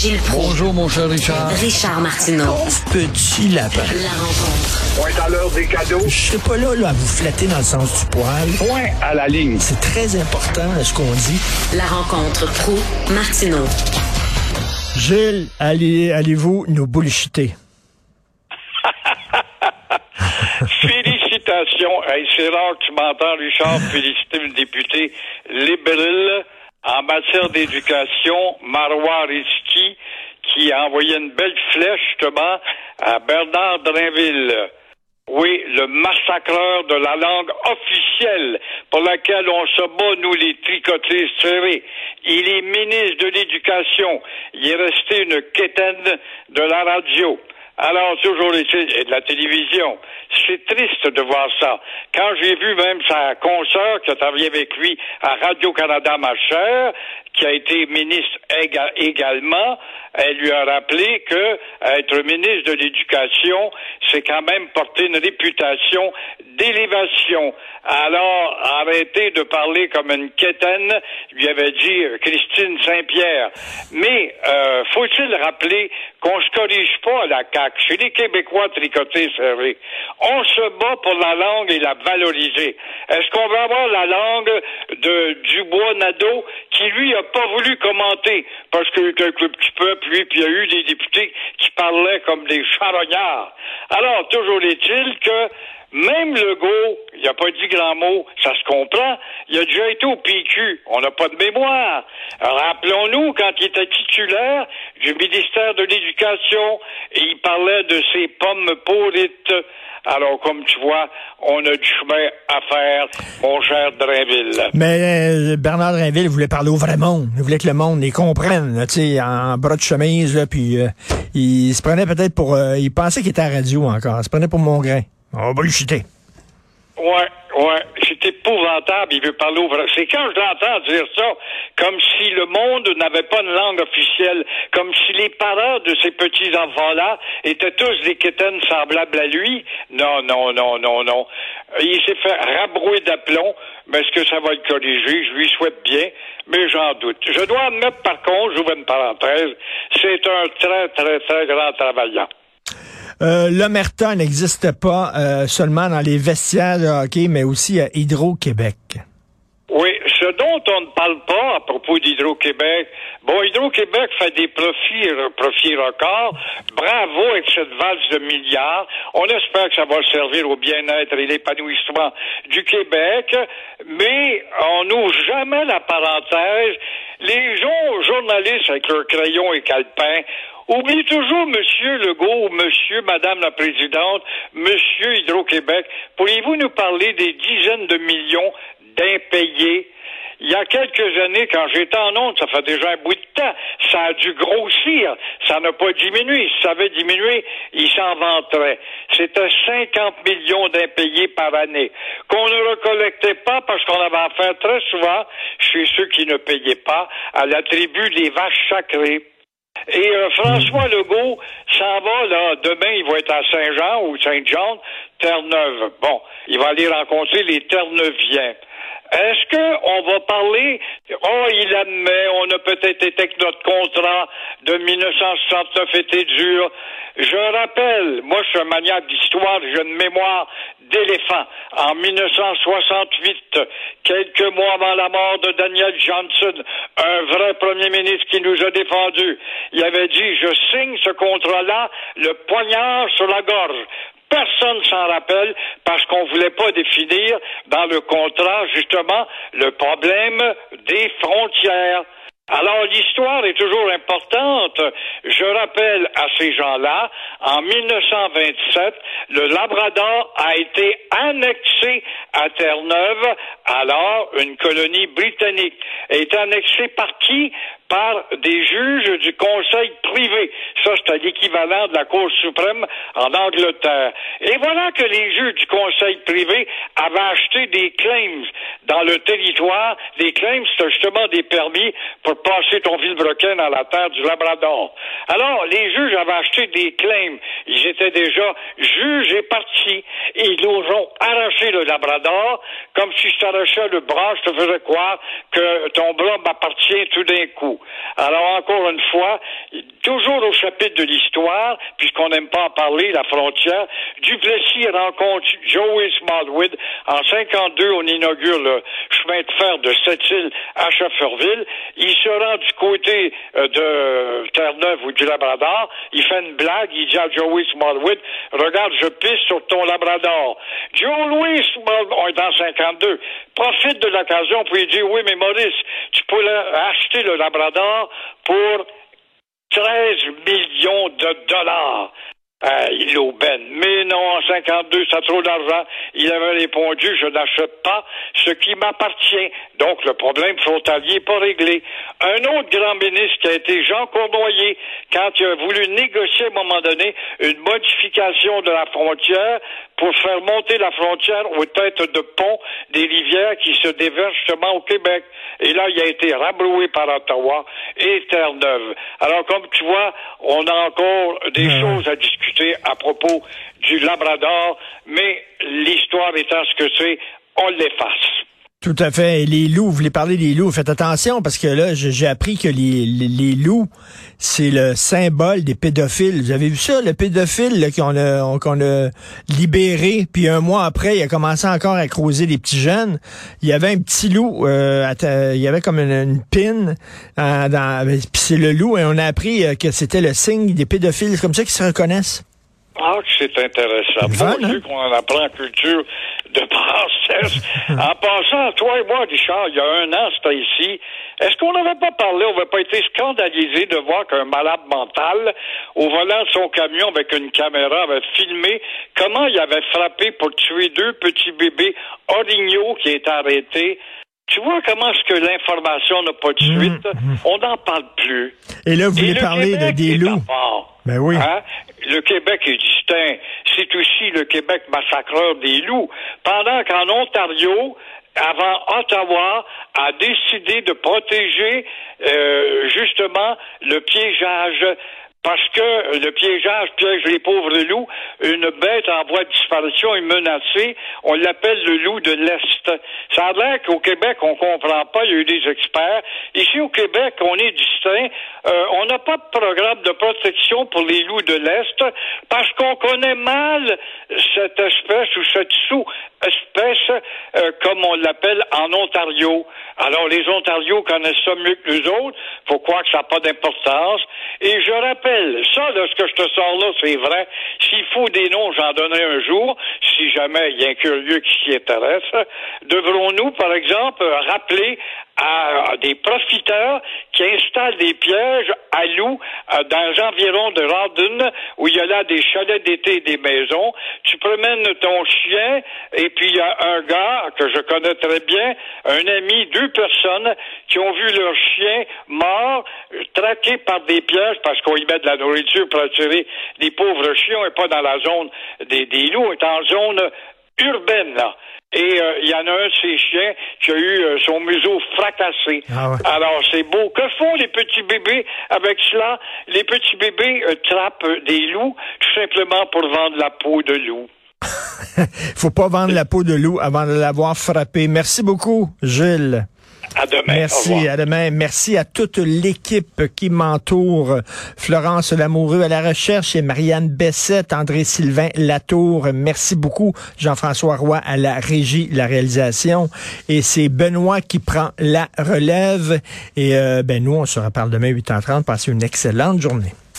Gilles Proulx. Bonjour, mon cher Richard. Richard Martineau. petit lapin. La rencontre. Point à l'heure des cadeaux. Je serai pas là, là à vous flatter dans le sens du poil. Point à la ligne. C'est très important ce qu'on dit. La rencontre pro martineau Gilles, allez, allez-vous nous bullshiter? Félicitations. Hey, c'est rare que tu m'entends, Richard, féliciter le député libéral en matière d'éducation, Marois Risky, qui a envoyé une belle flèche, justement, à Bernard Drinville. Oui, le massacreur de la langue officielle pour laquelle on se bat, nous, les tricotés serrés. Il est ministre de l'Éducation. Il est resté une quétaine de la radio. Alors, toujours et de la télévision. C'est triste de voir ça. Quand j'ai vu même sa consoeur qui a travaillé avec lui à Radio-Canada, ma chère, qui a été ministre éga- également, elle lui a rappelé que être ministre de l'Éducation, c'est quand même porter une réputation d'élévation. Alors, arrêtez de parler comme une quétaine, lui avait dit euh, Christine Saint-Pierre. Mais euh, faut-il rappeler qu'on se corrige pas à la CAQ? Chez les Québécois tricotés serrés, on se bat pour la langue et la valoriser. Est-ce qu'on va avoir la langue de Dubois-Nadeau qui, lui, a pas voulu commenter parce que quelques petits peuples, lui, puis il y a eu des députés qui parlaient comme des charognards? Alors, toujours est-il que même Legault, il n'a pas dit grand mot, ça se comprend. Il a déjà été au PQ. On n'a pas de mémoire. Rappelons-nous, quand il était titulaire du ministère de l'Éducation, il parlait de ses pommes pourrites. Alors, comme tu vois, on a du chemin à faire, mon cher Drainville. Mais euh, Bernard Drinville voulait parler au vrai monde. Il voulait que le monde les comprenne, tu sais, en bras de chemise, là, puis euh, il se prenait peut-être pour... euh, il pensait qu'il était à radio encore. Il se prenait pour mon grain. On va bullshiter. Ouais, ouais, c'est épouvantable, il veut parler au vrai. C'est quand je l'entends dire ça, comme si le monde n'avait pas une langue officielle, comme si les parents de ces petits enfants-là étaient tous des quétaines semblables à lui. Non, non, non, non, non. Il s'est fait rabrouer d'aplomb, mais est-ce que ça va le corriger? Je lui souhaite bien, mais j'en doute. Je dois admettre, par contre, j'ouvre une parenthèse, c'est un très, très, très grand travaillant. Euh, L'omerta n'existe pas euh, seulement dans les vestiaires de hockey, mais aussi à Hydro-Québec. Oui, ce dont on ne parle pas à propos d'Hydro-Québec, bon, Hydro-Québec fait des profits, profits records. Bravo avec cette valse de milliards. On espère que ça va servir au bien-être et l'épanouissement du Québec, mais on n'ouvre jamais la parenthèse. Les gens, journalistes avec leurs crayons et calepins, Oublie toujours Monsieur Legault, Monsieur, Madame la Présidente, Monsieur Hydro-Québec. Pourriez-vous nous parler des dizaines de millions d'impayés? Il y a quelques années, quand j'étais en onde, ça fait déjà un bout de temps, ça a dû grossir. Ça n'a pas diminué. Si ça avait diminué, il s'en vanterait. C'était 50 millions d'impayés par année. Qu'on ne recollectait pas parce qu'on avait affaire très souvent chez ceux qui ne payaient pas à la tribu des vaches sacrées. Et euh, François Legault s'en va, là, demain, il va être à Saint-Jean ou Saint-Jean, Terre-Neuve. Bon, il va aller rencontrer les Terre-Neuviens. Est-ce que on va parler, oh, il admet, on a peut-être été que notre contrat de 1969 était dur. Je rappelle, moi, je suis un maniaque d'histoire, j'ai une mémoire d'éléphant. En 1968, quelques mois avant la mort de Daniel Johnson, un vrai premier ministre qui nous a défendus, il avait dit, je signe ce contrat-là, le poignard sur la gorge. Personne s'en rappelle parce qu'on voulait pas définir dans le contrat, justement, le problème des frontières. Alors l'histoire est toujours importante. Je rappelle à ces gens-là, en 1927, le Labrador a été annexé à Terre-Neuve, alors une colonie britannique. Été annexé par qui? Par des juges du conseil privé. Ça, c'était l'équivalent de la Cour suprême en Angleterre. Et voilà que les juges du Conseil privé avaient acheté des claims dans le territoire. Des claims, c'est justement des permis pour passer ton vilebrequin à la terre du Labrador. Alors, les juges avaient acheté des claims. Ils étaient déjà juges et partis. Ils nous ont arraché le Labrador, comme si je t'arrachais le bras, je te faisais croire que ton bras m'appartient tout d'un coup. Alors, encore une fois, toujours au chapitre de l'histoire, puisqu'on n'aime pas en parler, la frontière, Duplessis rencontre Joey Smallwood. En 52, on inaugure le chemin de fer de Sept-Îles à Schefferville. Il se rend du côté euh, de Terre-Neuve ou du Labrador. Il fait une blague. Il dit à Joey Smallwood, regarde, je pisse sur ton Labrador. Joe Louis Smallwood, on est dans 52, profite de l'occasion pour lui dire, oui, mais Maurice, tu peux acheter le Labrador pour 13 millions de dollars. Euh, il l'aubaine. Mais non, en 52, ça a trop d'argent. Il avait répondu, je n'achète pas ce qui m'appartient. Donc, le problème frontalier n'est pas réglé. Un autre grand ministre qui a été Jean Cournoyer, quand il a voulu négocier à un moment donné une modification de la frontière pour faire monter la frontière aux têtes de pont des rivières qui se déversent justement au Québec. Et là, il a été rabroué par Ottawa et Terre-Neuve. Alors, comme tu vois, on a encore des choses à discuter à propos du Labrador, mais l'histoire étant ce que c'est, on l'efface. Tout à fait. Et les loups, vous voulez parler des loups, faites attention parce que là, j'ai appris que les, les, loups, c'est le symbole des pédophiles. Vous avez vu ça, le pédophile qu'on a, qu'on a libéré, puis un mois après, il a commencé encore à creuser des petits jeunes. Il y avait un petit loup, euh, il y avait comme une, une pine, euh, dans, puis c'est le loup, et on a appris euh, que c'était le signe des pédophiles. C'est comme ça qu'ils se reconnaissent. Ah, que c'est intéressant. Bon Dieu qu'on en apprend culture de en passant, toi et moi, Richard, il y a un an, c'était ici. Est-ce qu'on n'avait pas parlé, on n'avait pas été scandalisé de voir qu'un malade mental, au volant de son camion avec une caméra, avait filmé comment il avait frappé pour tuer deux petits bébés orignaux qui étaient arrêtés? Tu vois comment est-ce que l'information n'a pas de mmh, suite? Mmh. On n'en parle plus. Et là, vous voulez parler de, des loups. Ben oui. Hein? Le Québec est distinct. C'est aussi le Québec massacreur des loups. Pendant qu'en Ontario, avant Ottawa a décidé de protéger euh, justement le piégeage parce que le piégeage piège les pauvres loups. Une bête en voie de disparition est menacée. On l'appelle le loup de l'Est. Ça a l'air qu'au Québec, on comprend pas. Il y a eu des experts. Ici, au Québec, on est distinct. Euh, on n'a pas de programme de protection pour les loups de l'Est parce qu'on connaît mal cette espèce ou cette sous-espèce, euh, comme on l'appelle en Ontario. Alors, les Ontarios connaissent ça mieux que les autres. Faut croire que ça n'a pas d'importance. Et je rappelle ça, là, ce que je te sors là, c'est vrai. S'il faut des noms, j'en donnerai un jour, si jamais il y a un curieux qui s'y intéresse. Devrons-nous, par exemple, rappeler à, des profiteurs qui installent des pièges à loups euh, dans les environs de Rawdon, où il y a là des chalets d'été et des maisons. Tu promènes ton chien, et puis il y a un gars que je connais très bien, un ami, deux personnes qui ont vu leur chien mort, traqué par des pièges parce qu'on y met de la nourriture pour attirer les pauvres chiens et pas dans la zone des, des loups, est en zone urbaine, là. Et euh, il y en a un de ces chiens qui a eu euh, son museau fracassé. Ah Alors, c'est beau. Que font les petits bébés avec cela? Les petits bébés euh, trappent des loups tout simplement pour vendre la peau de loup. faut pas vendre la peau de loup avant de l'avoir frappé. Merci beaucoup, Gilles. À demain. Merci, à demain. Merci à toute l'équipe qui m'entoure. Florence Lamoureux à la recherche et Marianne Bessette, André-Sylvain Latour. Merci beaucoup. Jean-François Roy à la régie, la réalisation. Et c'est Benoît qui prend la relève. Et euh, ben nous, on se reparle demain 8h30. Passez une excellente journée.